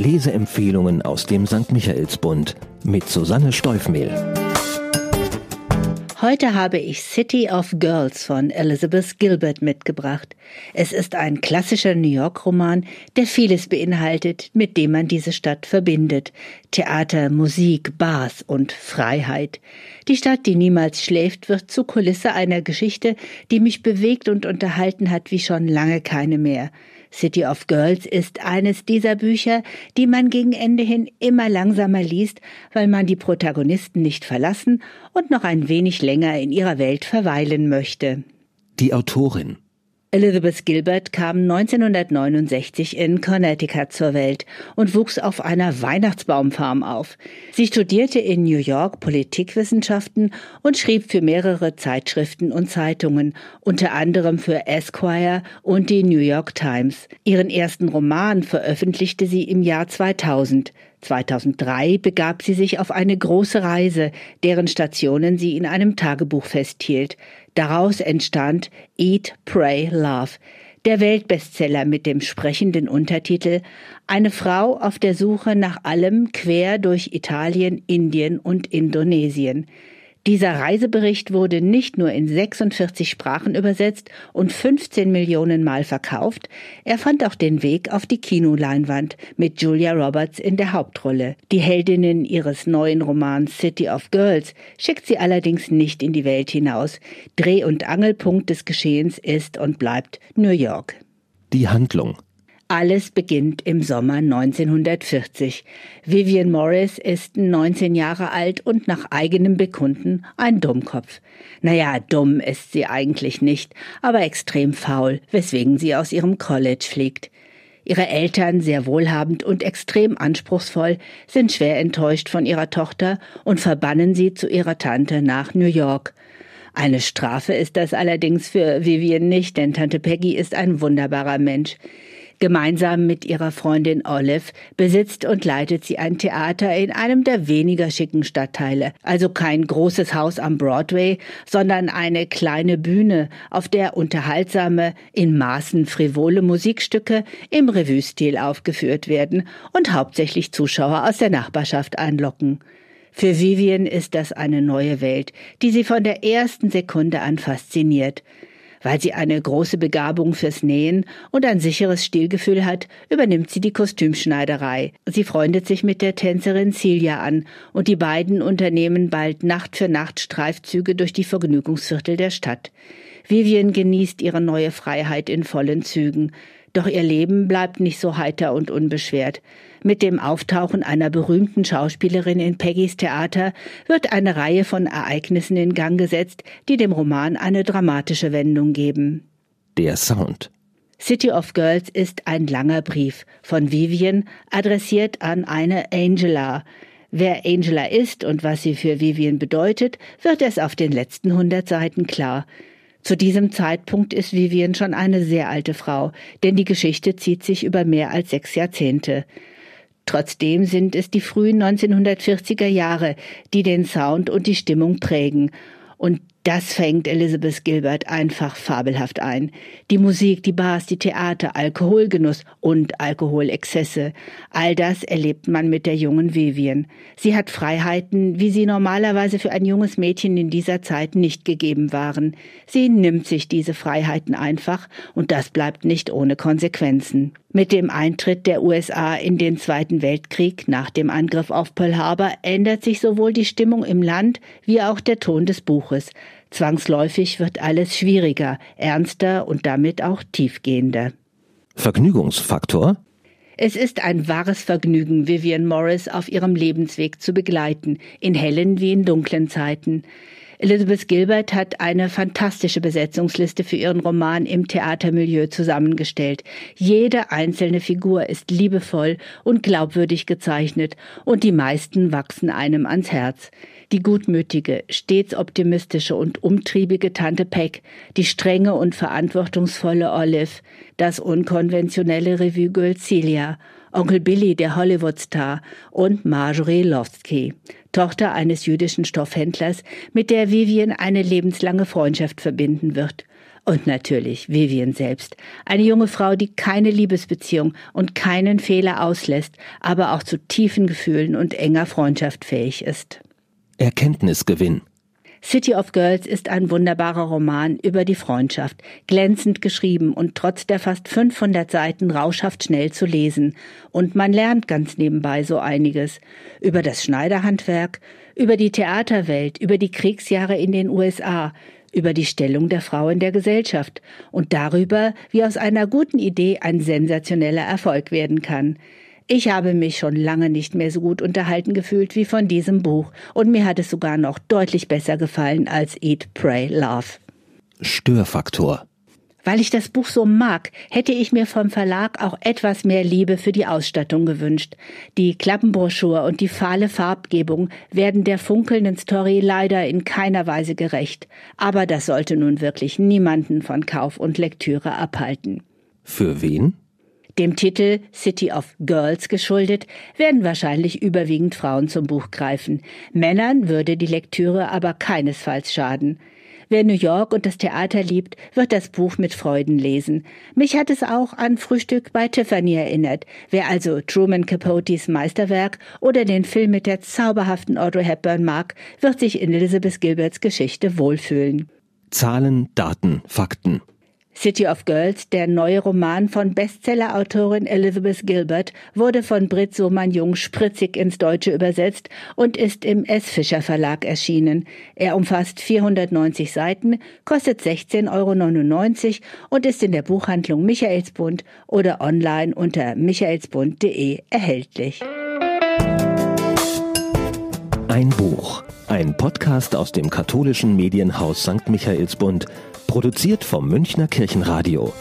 Leseempfehlungen aus dem St. Michaelsbund mit Susanne Steufmehl. Heute habe ich City of Girls von Elizabeth Gilbert mitgebracht. Es ist ein klassischer New York-Roman, der vieles beinhaltet, mit dem man diese Stadt verbindet. Theater, Musik, Bars und Freiheit. Die Stadt, die niemals schläft, wird zu Kulisse einer Geschichte, die mich bewegt und unterhalten hat wie schon lange keine mehr. City of Girls ist eines dieser Bücher, die man gegen Ende hin immer langsamer liest, weil man die Protagonisten nicht verlassen und noch ein wenig länger in ihrer Welt verweilen möchte. Die Autorin Elizabeth Gilbert kam 1969 in Connecticut zur Welt und wuchs auf einer Weihnachtsbaumfarm auf. Sie studierte in New York Politikwissenschaften und schrieb für mehrere Zeitschriften und Zeitungen, unter anderem für Esquire und die New York Times. Ihren ersten Roman veröffentlichte sie im Jahr 2000. 2003 begab sie sich auf eine große Reise, deren Stationen sie in einem Tagebuch festhielt. Daraus entstand Eat, Pray, Love, der Weltbestseller mit dem sprechenden Untertitel Eine Frau auf der Suche nach allem quer durch Italien, Indien und Indonesien. Dieser Reisebericht wurde nicht nur in 46 Sprachen übersetzt und 15 Millionen Mal verkauft, er fand auch den Weg auf die Kinoleinwand mit Julia Roberts in der Hauptrolle. Die Heldinnen ihres neuen Romans City of Girls schickt sie allerdings nicht in die Welt hinaus. Dreh- und Angelpunkt des Geschehens ist und bleibt New York. Die Handlung alles beginnt im Sommer 1940. Vivian Morris ist 19 Jahre alt und nach eigenem Bekunden ein Dummkopf. Naja, dumm ist sie eigentlich nicht, aber extrem faul, weswegen sie aus ihrem College fliegt. Ihre Eltern, sehr wohlhabend und extrem anspruchsvoll, sind schwer enttäuscht von ihrer Tochter und verbannen sie zu ihrer Tante nach New York. Eine Strafe ist das allerdings für Vivian nicht, denn Tante Peggy ist ein wunderbarer Mensch. Gemeinsam mit ihrer Freundin Olive besitzt und leitet sie ein Theater in einem der weniger schicken Stadtteile. Also kein großes Haus am Broadway, sondern eine kleine Bühne, auf der unterhaltsame, in Maßen frivole Musikstücke im Revue-Stil aufgeführt werden und hauptsächlich Zuschauer aus der Nachbarschaft anlocken. Für Vivian ist das eine neue Welt, die sie von der ersten Sekunde an fasziniert. Weil sie eine große Begabung fürs Nähen und ein sicheres Stilgefühl hat, übernimmt sie die Kostümschneiderei. Sie freundet sich mit der Tänzerin Celia an und die beiden unternehmen bald Nacht für Nacht Streifzüge durch die Vergnügungsviertel der Stadt. Vivian genießt ihre neue Freiheit in vollen Zügen. Doch ihr Leben bleibt nicht so heiter und unbeschwert. Mit dem Auftauchen einer berühmten Schauspielerin in Peggys Theater wird eine Reihe von Ereignissen in Gang gesetzt, die dem Roman eine dramatische Wendung geben. Der Sound. City of Girls ist ein langer Brief von Vivian, adressiert an eine Angela. Wer Angela ist und was sie für Vivian bedeutet, wird es auf den letzten hundert Seiten klar. Zu diesem Zeitpunkt ist Vivian schon eine sehr alte Frau, denn die Geschichte zieht sich über mehr als sechs Jahrzehnte. Trotzdem sind es die frühen 1940er Jahre, die den Sound und die Stimmung prägen. Und das fängt Elizabeth Gilbert einfach fabelhaft ein. Die Musik, die Bars, die Theater, Alkoholgenuss und Alkoholexzesse. All das erlebt man mit der jungen Vivian. Sie hat Freiheiten, wie sie normalerweise für ein junges Mädchen in dieser Zeit nicht gegeben waren. Sie nimmt sich diese Freiheiten einfach und das bleibt nicht ohne Konsequenzen. Mit dem Eintritt der USA in den Zweiten Weltkrieg nach dem Angriff auf Pearl Harbor ändert sich sowohl die Stimmung im Land wie auch der Ton des Buches. Zwangsläufig wird alles schwieriger, ernster und damit auch tiefgehender. Vergnügungsfaktor? Es ist ein wahres Vergnügen, Vivian Morris auf ihrem Lebensweg zu begleiten, in hellen wie in dunklen Zeiten. Elizabeth Gilbert hat eine fantastische Besetzungsliste für ihren Roman im Theatermilieu zusammengestellt. Jede einzelne Figur ist liebevoll und glaubwürdig gezeichnet und die meisten wachsen einem ans Herz. Die gutmütige, stets optimistische und umtriebige Tante Peck, die strenge und verantwortungsvolle Olive, das unkonventionelle Revue-Girl Celia Onkel Billy, der Hollywood-Star, und Marjorie Lovsky, Tochter eines jüdischen Stoffhändlers, mit der Vivian eine lebenslange Freundschaft verbinden wird. Und natürlich Vivian selbst. Eine junge Frau, die keine Liebesbeziehung und keinen Fehler auslässt, aber auch zu tiefen Gefühlen und enger Freundschaft fähig ist. Erkenntnisgewinn. City of Girls ist ein wunderbarer Roman über die Freundschaft, glänzend geschrieben und trotz der fast 500 Seiten rauschhaft schnell zu lesen. Und man lernt ganz nebenbei so einiges. Über das Schneiderhandwerk, über die Theaterwelt, über die Kriegsjahre in den USA, über die Stellung der Frau in der Gesellschaft und darüber, wie aus einer guten Idee ein sensationeller Erfolg werden kann. Ich habe mich schon lange nicht mehr so gut unterhalten gefühlt wie von diesem Buch und mir hat es sogar noch deutlich besser gefallen als Eat, Pray, Love. Störfaktor. Weil ich das Buch so mag, hätte ich mir vom Verlag auch etwas mehr Liebe für die Ausstattung gewünscht. Die Klappenbroschur und die fahle Farbgebung werden der funkelnden Story leider in keiner Weise gerecht. Aber das sollte nun wirklich niemanden von Kauf und Lektüre abhalten. Für wen? Dem Titel City of Girls geschuldet, werden wahrscheinlich überwiegend Frauen zum Buch greifen. Männern würde die Lektüre aber keinesfalls schaden. Wer New York und das Theater liebt, wird das Buch mit Freuden lesen. Mich hat es auch an Frühstück bei Tiffany erinnert. Wer also Truman Capotes Meisterwerk oder den Film mit der zauberhaften Audrey Hepburn mag, wird sich in Elizabeth Gilberts Geschichte wohlfühlen. Zahlen, Daten, Fakten. City of Girls, der neue Roman von Bestsellerautorin Elizabeth Gilbert, wurde von Brit Sohmann-Jung spritzig ins Deutsche übersetzt und ist im S. Fischer Verlag erschienen. Er umfasst 490 Seiten, kostet 16,99 Euro und ist in der Buchhandlung Michaelsbund oder online unter michaelsbund.de erhältlich. Ein Buch. Ein Podcast aus dem katholischen Medienhaus St. Michaelsbund Produziert vom Münchner Kirchenradio.